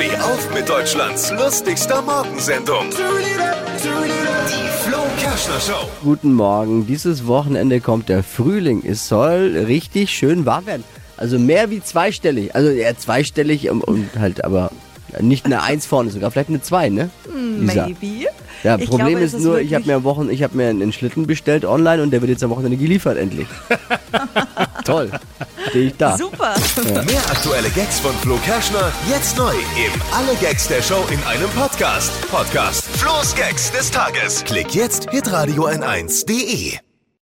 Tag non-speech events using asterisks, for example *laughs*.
Steh auf mit Deutschlands lustigster Morgensendung. Die Flo Kerschner Show. Guten Morgen. Dieses Wochenende kommt der Frühling. Es soll richtig schön warm werden. Also mehr wie zweistellig. Also eher zweistellig und, und halt aber nicht eine Eins vorne, sogar vielleicht eine Zwei, ne? Lisa. Maybe. Ja, Ich Problem glaube, ist es nur, ich habe mir am Wochen, ich habe mir einen Schlitten bestellt online und der wird jetzt am Wochenende geliefert endlich. *laughs* Toll. Stehe ich da. Super. Mehr aktuelle Gags von Flo Kerschner jetzt neu im Alle Gags der Show in einem Podcast. Podcast Flo's Gags des Tages. Klick jetzt hitradio n1.de.